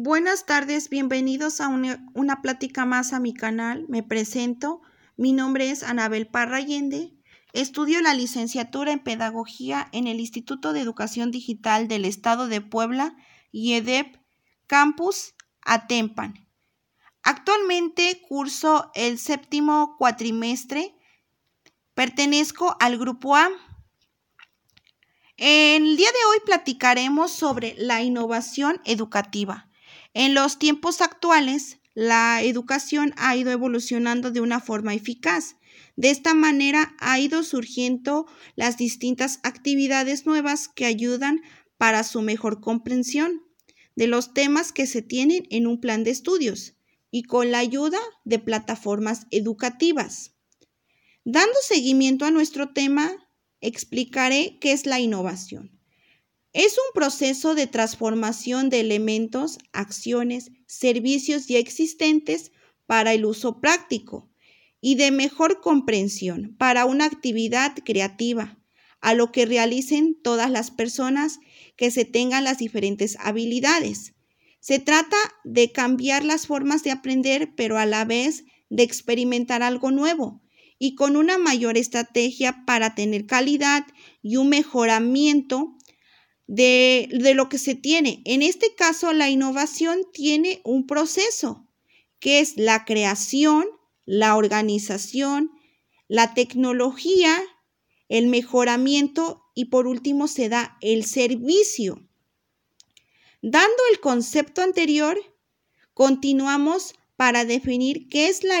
Buenas tardes, bienvenidos a una, una, plática más a mi canal. Me presento, mi nombre es Anabel Parra Allende. Estudio la licenciatura en Pedagogía en el Instituto de Educación Digital del Estado de Puebla y EDEP Campus Atempan. Actualmente curso el séptimo cuatrimestre. Pertenezco al grupo A. El día de hoy platicaremos sobre la innovación educativa. En los tiempos actuales, la educación ha ido evolucionando de una forma eficaz. De esta manera ha ido surgiendo las distintas actividades nuevas que ayudan para su mejor comprensión de los temas que se tienen en un plan de estudios y con la ayuda de plataformas educativas. Dando seguimiento a nuestro tema, explicaré qué es la innovación. Es un proceso de transformación de elementos, acciones, servicios ya existentes para el uso práctico y de mejor comprensión para una actividad creativa, a lo que realicen todas las personas que se tengan las diferentes habilidades. Se trata de cambiar las formas de aprender, pero a la vez de experimentar algo nuevo y con una mayor estrategia para tener calidad y un mejoramiento de, de, lo que se tiene. En este caso, la innovación tiene un proceso, que es la creación, la organización, la tecnología, el mejoramiento y por último se da el servicio. Dando el concepto anterior, continuamos para definir qué es la,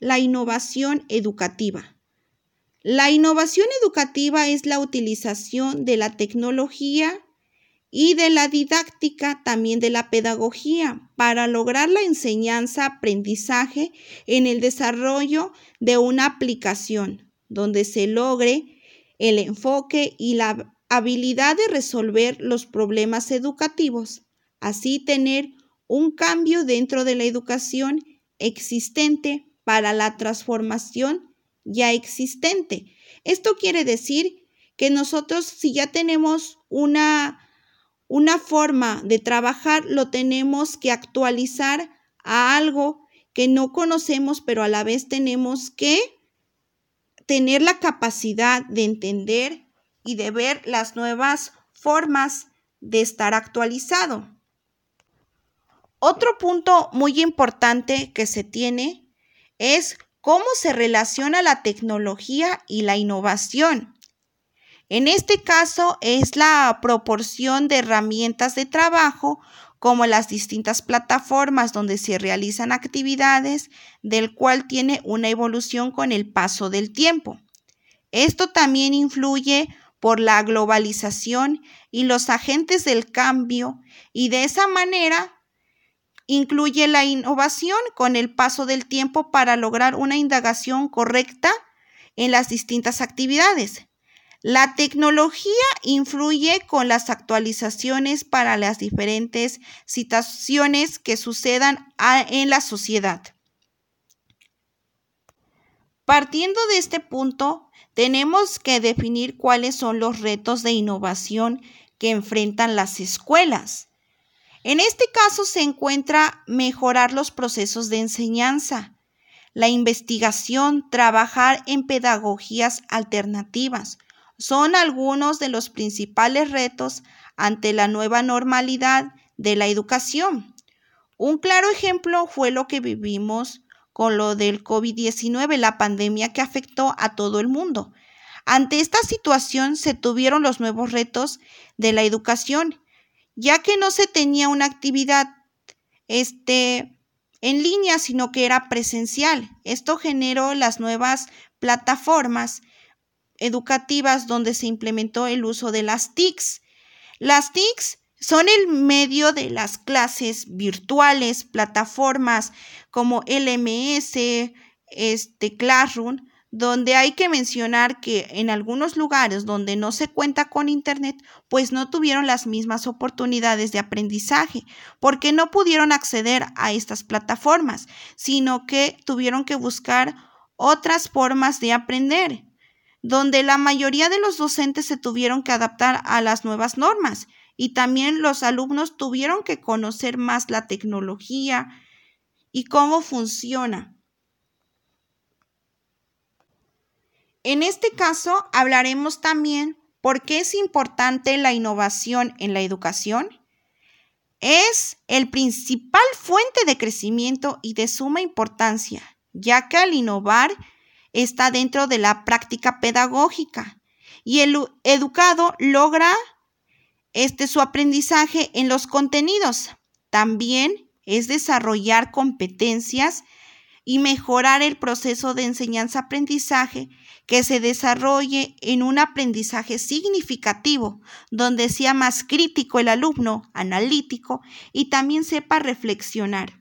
la innovación educativa. La innovación educativa es la utilización de la tecnología y de la didáctica, también de la pedagogía, para lograr la enseñanza-aprendizaje en el desarrollo de una aplicación, donde se logre el enfoque y la habilidad de resolver los problemas educativos, así tener un cambio dentro de la educación existente para la transformación ya existente. Esto quiere decir que nosotros si ya tenemos una, una forma de trabajar, lo tenemos que actualizar a algo que no conocemos, pero a la vez tenemos que tener la capacidad de entender y de ver las nuevas formas de estar actualizado. Otro punto muy importante que se tiene es cómo se relaciona la tecnología y la innovación. En este caso es la proporción de herramientas de trabajo como las distintas plataformas donde se realizan actividades, del cual tiene una evolución con el paso del tiempo. Esto también influye por la globalización y los agentes del cambio y de esa manera incluye la innovación con el paso del tiempo para lograr una indagación correcta en las distintas actividades. La tecnología influye con las actualizaciones para las diferentes situaciones que sucedan en la sociedad. Partiendo de este punto, tenemos que definir cuáles son los retos de innovación que enfrentan las escuelas. En este caso se encuentra mejorar los procesos de enseñanza, la investigación, trabajar en pedagogías alternativas. Son algunos de los principales retos ante la nueva normalidad de la educación. Un claro ejemplo fue lo que vivimos con lo del COVID-19, la pandemia que afectó a todo el mundo. Ante esta situación se tuvieron los nuevos retos de la educación, ya que no se tenía una actividad este, en línea, sino que era presencial. Esto generó las nuevas plataformas educativas donde se implementó el uso de las TICs. Las TICs son el medio de las clases virtuales, plataformas como LMS, este Classroom, donde hay que mencionar que en algunos lugares donde no se cuenta con Internet, pues no tuvieron las mismas oportunidades de aprendizaje, porque no pudieron acceder a estas plataformas, sino que tuvieron que buscar otras formas de aprender, donde la mayoría de los docentes se tuvieron que adaptar a las nuevas normas y también los alumnos tuvieron que conocer más la tecnología y cómo funciona. En este caso hablaremos también por qué es importante la innovación en la educación. Es el principal fuente de crecimiento y de suma importancia, ya que al innovar está dentro de la práctica pedagógica y el educado logra este su aprendizaje en los contenidos. También es desarrollar competencias y mejorar el proceso de enseñanza-aprendizaje que se desarrolle en un aprendizaje significativo, donde sea más crítico el alumno, analítico y también sepa reflexionar.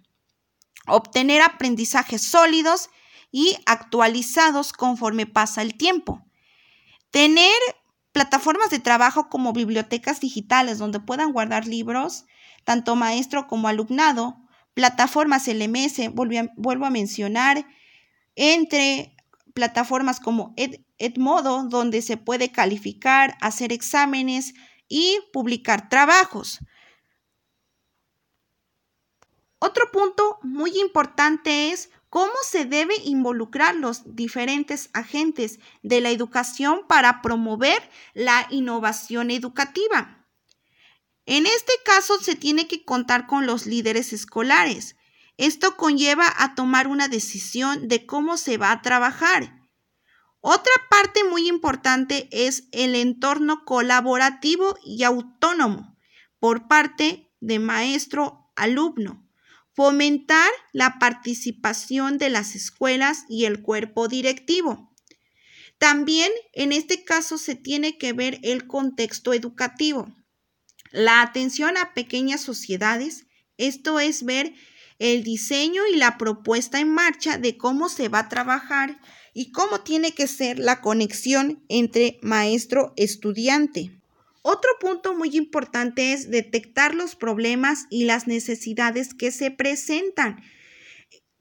Obtener aprendizajes sólidos y actualizados conforme pasa el tiempo. Tener plataformas de trabajo como bibliotecas digitales donde puedan guardar libros, tanto maestro como alumnado, plataformas LMS, vuelvo a, mencionar, entre plataformas como Edmodo, donde se puede calificar, hacer exámenes y publicar trabajos. Otro punto muy importante es cómo se debe involucrar los diferentes agentes de la educación para promover la innovación educativa. En este caso se tiene que contar con los líderes escolares. Esto conlleva a tomar una decisión de cómo se va a trabajar. Otra parte muy importante es el entorno colaborativo y autónomo por parte de maestro-alumno. Fomentar la participación de las escuelas y el cuerpo directivo. También en este caso se tiene que ver el contexto educativo. La atención a pequeñas sociedades, esto es ver el diseño y la propuesta en marcha de cómo se va a trabajar y cómo tiene que ser la conexión entre maestro-estudiante. Otro punto muy importante es detectar los problemas y las necesidades que se presentan,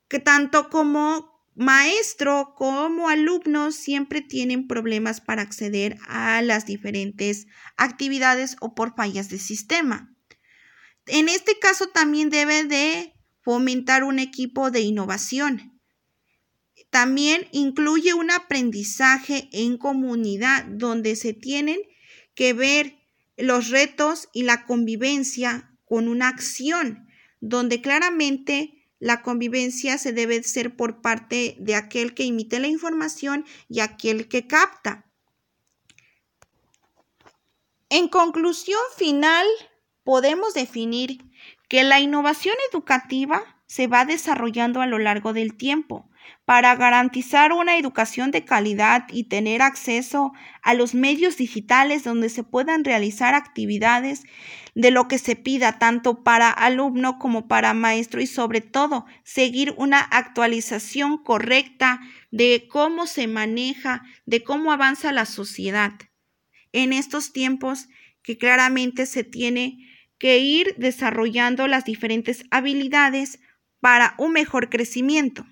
que tanto como maestro como alumnos siempre tienen problemas para acceder a las diferentes actividades o por fallas de sistema. En este caso también debe de fomentar un equipo de innovación. También incluye un aprendizaje en comunidad donde se tienen que ver los retos y la convivencia con una acción, donde claramente la convivencia se debe hacer por parte de aquel que emite la información y aquel que capta. En conclusión final, podemos definir que la innovación educativa se va desarrollando a lo largo del tiempo para garantizar una educación de calidad y tener acceso a los medios digitales donde se puedan realizar actividades de lo que se pida tanto para alumno como para maestro y sobre todo seguir una actualización correcta de cómo se maneja, de cómo avanza la sociedad en estos tiempos que claramente se tiene que ir desarrollando las diferentes habilidades para un mejor crecimiento.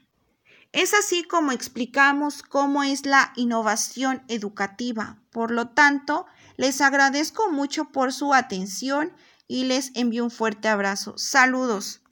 Es así como explicamos cómo es la innovación educativa. Por lo tanto, les agradezco mucho por su atención y les envío un fuerte abrazo. Saludos.